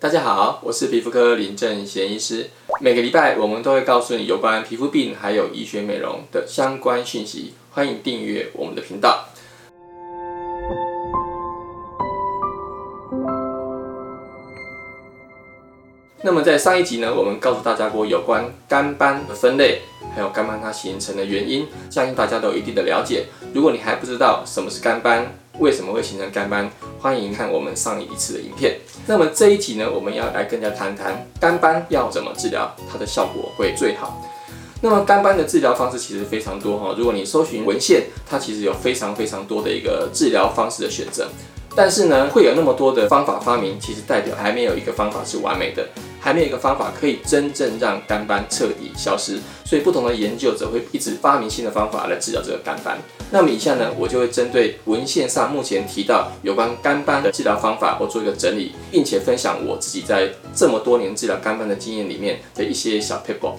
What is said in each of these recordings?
大家好，我是皮肤科林正贤医师。每个礼拜我们都会告诉你有关皮肤病还有医学美容的相关讯息，欢迎订阅我们的频道。那么在上一集呢，我们告诉大家过有关肝斑的分类，还有肝斑它形成的原因，相信大家都有一定的了解。如果你还不知道什么是肝斑，为什么会形成肝斑？欢迎看我们上一次的影片。那么这一集呢，我们要来跟大家谈谈肝斑要怎么治疗，它的效果会最好。那么肝斑的治疗方式其实非常多哈，如果你搜寻文献，它其实有非常非常多的一个治疗方式的选择。但是呢，会有那么多的方法发明，其实代表还没有一个方法是完美的，还没有一个方法可以真正让肝斑彻底消失。所以不同的研究者会一直发明新的方法来治疗这个肝斑。那么以下呢，我就会针对文献上目前提到有关肝斑的治疗方法，我做一个整理，并且分享我自己在这么多年治疗肝斑的经验里面的一些小撇步。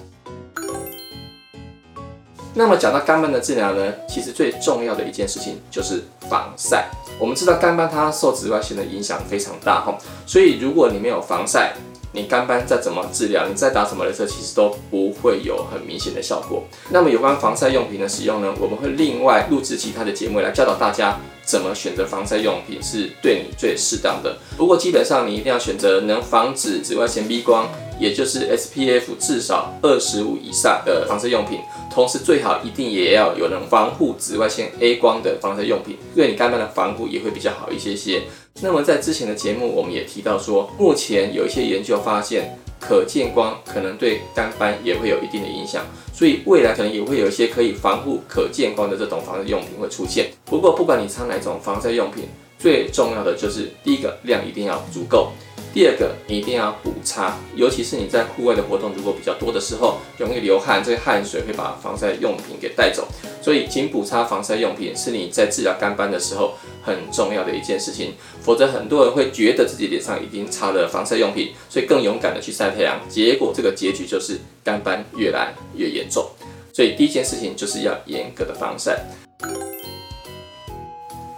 那么讲到肝斑的治疗呢，其实最重要的一件事情就是防晒。我们知道干斑它受紫外线的影响非常大哈，所以如果你没有防晒，你肝斑再怎么治疗，你再打什么雷射，其实都不会有很明显的效果。那么有关防晒用品的使用呢，我们会另外录制其他的节目来教导大家怎么选择防晒用品是对你最适当的。不过基本上你一定要选择能防止紫外线 B 光，也就是 SPF 至少二十五以上的防晒用品。同时最好一定也要有能防护紫外线 A 光的防晒用品，对你肝斑的防护也会比较好一些些。那么在之前的节目我们也提到说，目前有一些研究发现，可见光可能对肝斑也会有一定的影响，所以未来可能也会有一些可以防护可见光的这种防晒用品会出现。不过不管你擦哪种防晒用品，最重要的就是第一个量一定要足够。第二个，你一定要补擦，尤其是你在户外的活动如果比较多的时候，容易流汗，这个汗水会把防晒用品给带走，所以请补擦防晒用品是你在治疗肝斑的时候很重要的一件事情。否则很多人会觉得自己脸上已经擦了防晒用品，所以更勇敢的去晒太阳，结果这个结局就是肝斑越来越严重。所以第一件事情就是要严格的防晒。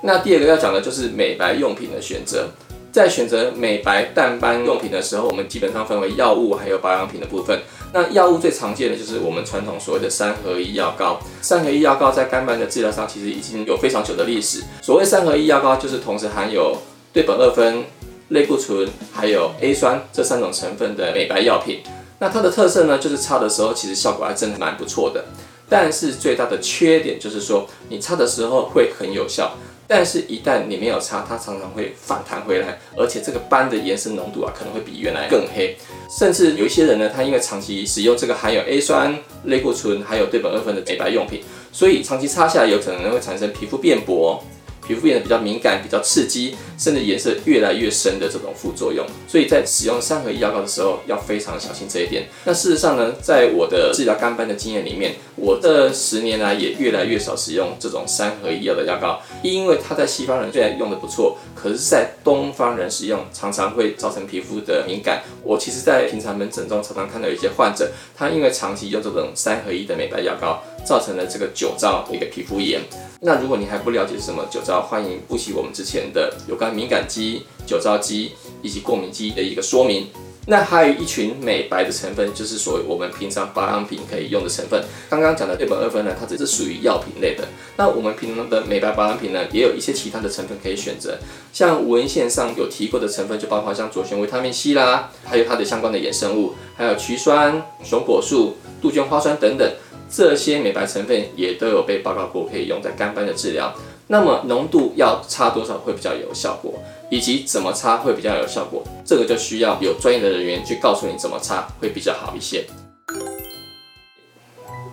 那第二个要讲的就是美白用品的选择。在选择美白淡斑用品的时候，我们基本上分为药物还有保养品的部分。那药物最常见的就是我们传统所谓的三合一药膏。三合一药膏在干斑的治疗上其实已经有非常久的历史。所谓三合一药膏，就是同时含有对苯二酚、类固醇还有 A 酸这三种成分的美白药品。那它的特色呢，就是擦的时候其实效果还真的蛮不错的。但是最大的缺点就是说，你擦的时候会很有效。但是，一旦你没有擦，它常常会反弹回来，而且这个斑的延伸浓度啊，可能会比原来更黑。甚至有一些人呢，他因为长期使用这个含有 A 酸、类固醇还有对苯二酚的美白用品，所以长期擦下来有可能会产生皮肤变薄。皮肤变得比较敏感、比较刺激，甚至颜色越来越深的这种副作用，所以在使用三合一药膏的时候要非常小心这一点。那事实上呢，在我的治疗肝斑的经验里面，我这十年来也越来越少使用这种三合一药的药膏，因为它在西方人虽然用的不错，可是，在东方人使用常常会造成皮肤的敏感。我其实，在平常门诊中常常看到一些患者，他因为长期用这种三合一的美白药膏，造成了这个酒糟的一个皮肤炎。那如果你还不了解什么酒糟，欢迎复习我们之前的有关敏感肌、酒糟肌以及过敏肌的一个说明。那还有一群美白的成分，就是所谓我们平常保养品可以用的成分。刚刚讲的对苯二酚呢，它只是属于药品类的。那我们平常的美白保养品呢，也有一些其他的成分可以选择。像文献上有提过的成分，就包括像左旋维他命 C 啦，还有它的相关的衍生物，还有曲酸、熊果素、杜鹃花酸等等。这些美白成分也都有被报告过可以用在干斑的治疗。那么浓度要差多少会比较有效果，以及怎么擦会比较有效果，这个就需要有专业的人员去告诉你怎么擦会比较好一些。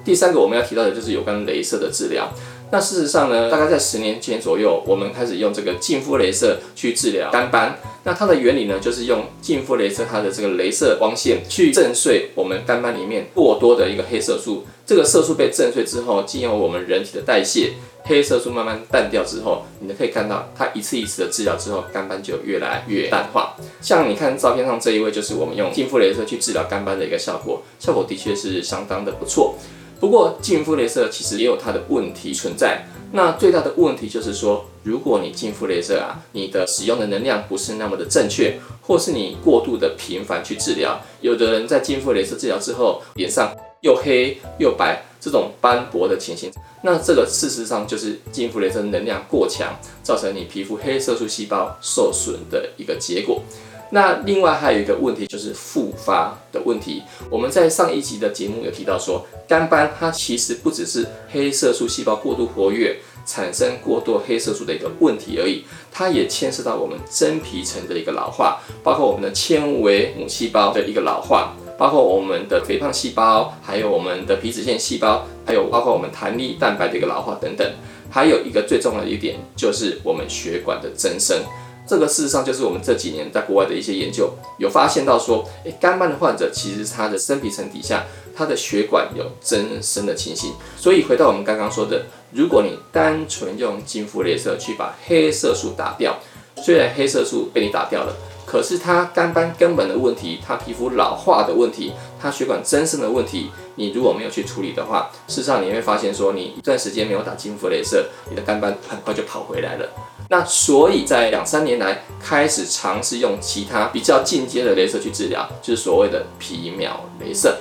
第三个我们要提到的就是有关镭射的治疗。那事实上呢，大概在十年前左右，我们开始用这个净肤镭射去治疗肝斑。那它的原理呢，就是用净肤镭射它的这个镭射光线去震碎我们肝斑里面过多的一个黑色素。这个色素被震碎之后，经由我们人体的代谢，黑色素慢慢淡掉之后，你可以看到它一次一次的治疗之后，肝斑就越来越淡化。像你看照片上这一位，就是我们用净肤镭射去治疗肝斑的一个效果，效果的确是相当的不错。不过净肤雷射其实也有它的问题存在。那最大的问题就是说，如果你净肤雷射啊，你的使用的能量不是那么的正确，或是你过度的频繁去治疗，有的人在净肤雷射治疗之后，脸上又黑又白，这种斑驳的情形，那这个事实上就是净肤雷射能量过强，造成你皮肤黑色素细胞受损的一个结果。那另外还有一个问题就是复发的问题。我们在上一集的节目有提到说，干斑它其实不只是黑色素细胞过度活跃产生过多黑色素的一个问题而已，它也牵涉到我们真皮层的一个老化，包括我们的纤维母细胞的一个老化，包括我们的肥胖细胞，还有我们的皮脂腺细胞，还有包括我们弹力蛋白的一个老化等等。还有一个最重要的一点就是我们血管的增生。这个事实上就是我们这几年在国外的一些研究有发现到说，诶，干斑的患者其实他的真皮层底下，他的血管有增生的情形。所以回到我们刚刚说的，如果你单纯用金肤雷射去把黑色素打掉，虽然黑色素被你打掉了，可是它干斑根本的问题，它皮肤老化的问题，它血管增生的问题，你如果没有去处理的话，事实上你会发现说，你一段时间没有打金肤雷射，你的干斑很快就跑回来了。那所以，在两三年来开始尝试用其他比较进阶的镭射去治疗，就是所谓的皮秒镭射。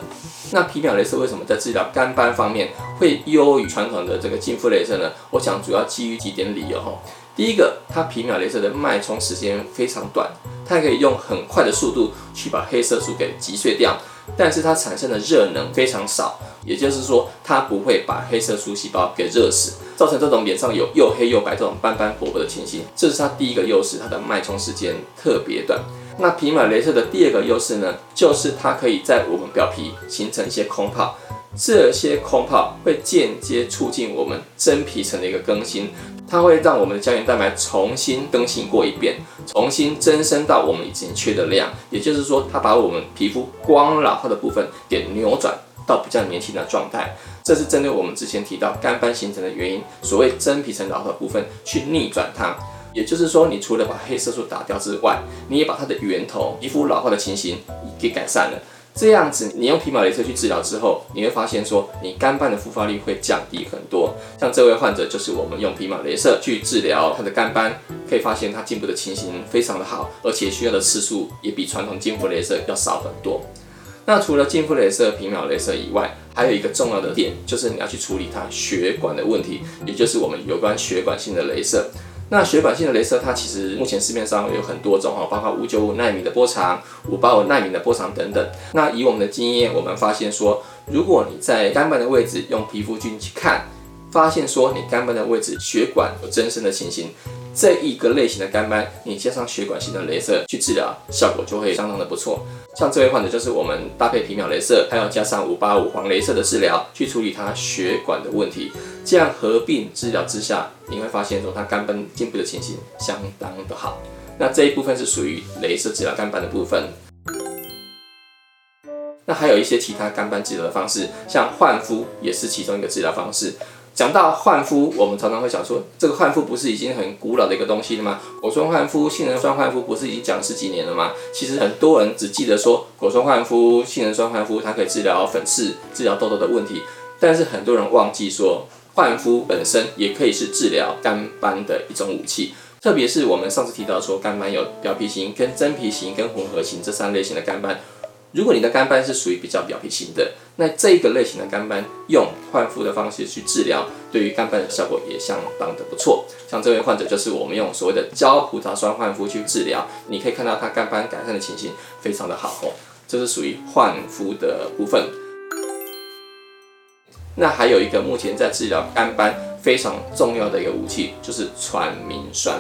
那皮秒镭射为什么在治疗干斑方面会优于传统的这个净肤镭射呢？我想主要基于几点理由哈。第一个，它皮秒镭射的脉冲时间非常短，它可以用很快的速度去把黑色素给击碎掉。但是它产生的热能非常少，也就是说，它不会把黑色素细胞给热死，造成这种脸上有又黑又白这种斑斑驳驳的情形。这是它第一个优势，它的脉冲时间特别短。那皮秒雷射的第二个优势呢，就是它可以在我们表皮形成一些空泡。这些空泡会间接促进我们真皮层的一个更新，它会让我们的胶原蛋白重新更新过一遍，重新增生到我们已经缺的量。也就是说，它把我们皮肤光老化的部分给扭转到比较年轻的状态。这是针对我们之前提到干斑形成的原因，所谓真皮层老化的部分去逆转它。也就是说，你除了把黑色素打掉之外，你也把它的源头皮肤老化的情形给改善了。这样子，你用皮秒雷射去治疗之后，你会发现说，你肝斑的复发率会降低很多。像这位患者，就是我们用皮秒雷射去治疗他的肝斑，可以发现他进步的情形非常的好，而且需要的次数也比传统净肤雷射要少很多。那除了净肤雷射、皮秒雷射以外，还有一个重要的点，就是你要去处理他血管的问题，也就是我们有关血管性的雷射。那血管性的镭射，它其实目前市面上有很多种哈，包括五九五纳米的波长、五八五纳米的波长等等。那以我们的经验，我们发现说，如果你在肝斑的位置用皮肤镜去看，发现说你肝斑的位置血管有增生的情形。这一个类型的干斑，你加上血管型的雷射去治疗，效果就会相当的不错。像这位患者就是我们搭配皮秒雷射，还要加上五八五黄雷射的治疗，去处理他血管的问题。这样合并治疗之下，你会发现说他干斑进步的情形相当的好。那这一部分是属于雷射治疗干斑的部分。那还有一些其他干斑治疗的方式，像焕肤也是其中一个治疗方式。讲到焕肤，我们常常会想说，这个焕肤不是已经很古老的一个东西了吗？果酸焕肤、杏仁酸焕肤不是已经讲了十几年了吗？其实很多人只记得说果酸焕肤、杏仁酸焕肤，它可以治疗粉刺、治疗痘痘的问题，但是很多人忘记说，焕肤本身也可以是治疗干斑的一种武器。特别是我们上次提到说，干斑有表皮型、跟真皮型、跟混合型这三类型的干斑。如果你的干斑是属于比较表皮型的，那这个类型的干斑用换肤的方式去治疗，对于干斑的效果也相当的不错。像这位患者就是我们用所谓的胶葡萄酸焕肤去治疗，你可以看到他干斑改善的情形非常的好哦，这是属于换肤的部分。那还有一个目前在治疗干斑非常重要的一个武器，就是传明酸。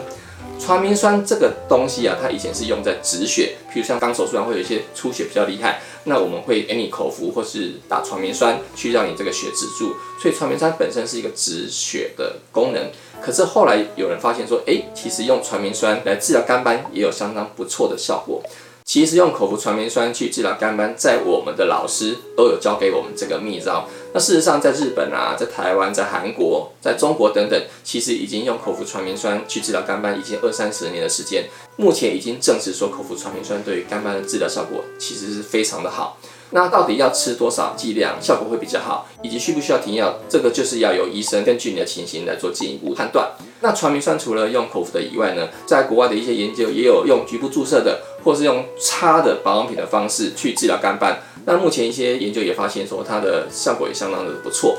传明酸这个东西啊，它以前是用在止血，譬如像刚手术完会有一些出血比较厉害，那我们会给你口服或是打传明酸去让你这个血止住。所以传明酸本身是一个止血的功能。可是后来有人发现说，诶，其实用传明酸来治疗肝斑也有相当不错的效果。其实用口服传明酸去治疗肝斑，在我们的老师都有教给我们这个秘招。那事实上，在日本啊，在台湾、在韩国、在中国等等，其实已经用口服传明酸去治疗肝斑已经二三十年的时间。目前已经证实说，口服传明酸对于肝斑的治疗效果其实是非常的好。那到底要吃多少剂量效果会比较好，以及需不需要停药，这个就是要由医生根据你的情形来做进一步判断。那传明酸除了用口服的以外呢，在国外的一些研究也有用局部注射的，或是用擦的保养品的方式去治疗肝斑。那目前一些研究也发现说，它的效果也相当的不错。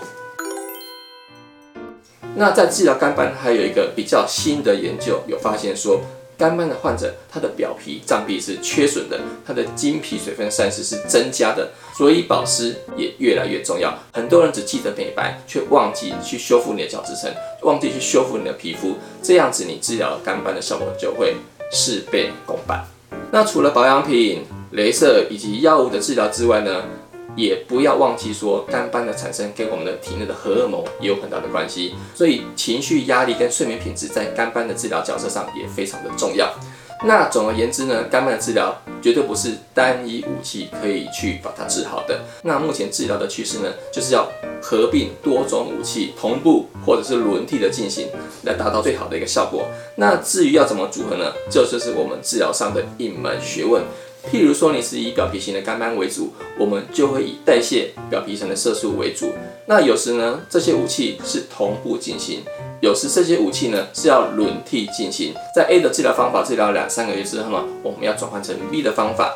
那在治疗肝斑还有一个比较新的研究，有发现说。肝斑的患者，他的表皮脏壁是缺损的，他的经皮水分散失是增加的，所以保湿也越来越重要。很多人只记得美白，却忘记去修复你的角质层，忘记去修复你的皮肤，这样子你治疗肝斑的效果就会事倍功半。那除了保养品、镭射以及药物的治疗之外呢？也不要忘记说，肝斑的产生跟我们的体内的荷尔蒙也有很大的关系，所以情绪压力跟睡眠品质在肝斑的治疗角色上也非常的重要。那总而言之呢，肝斑的治疗绝对不是单一武器可以去把它治好的。那目前治疗的趋势呢，就是要合并多种武器，同步或者是轮替的进行，来达到最好的一个效果。那至于要怎么组合呢？这就是我们治疗上的一门学问。譬如说，你是以表皮型的肝斑为主，我们就会以代谢表皮层的色素为主。那有时呢，这些武器是同步进行；有时这些武器呢是要轮替进行。在 A 的治疗方法治疗两三个月之后呢，我们要转换成 B 的方法。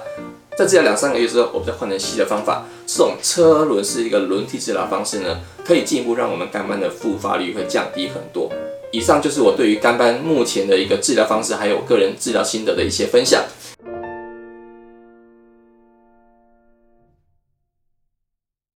在治疗两三个月之后，我们再换成 C 的方法。这种车轮式一个轮替治疗方式呢，可以进一步让我们肝斑的复发率会降低很多。以上就是我对于肝斑目前的一个治疗方式，还有个人治疗心得的一些分享。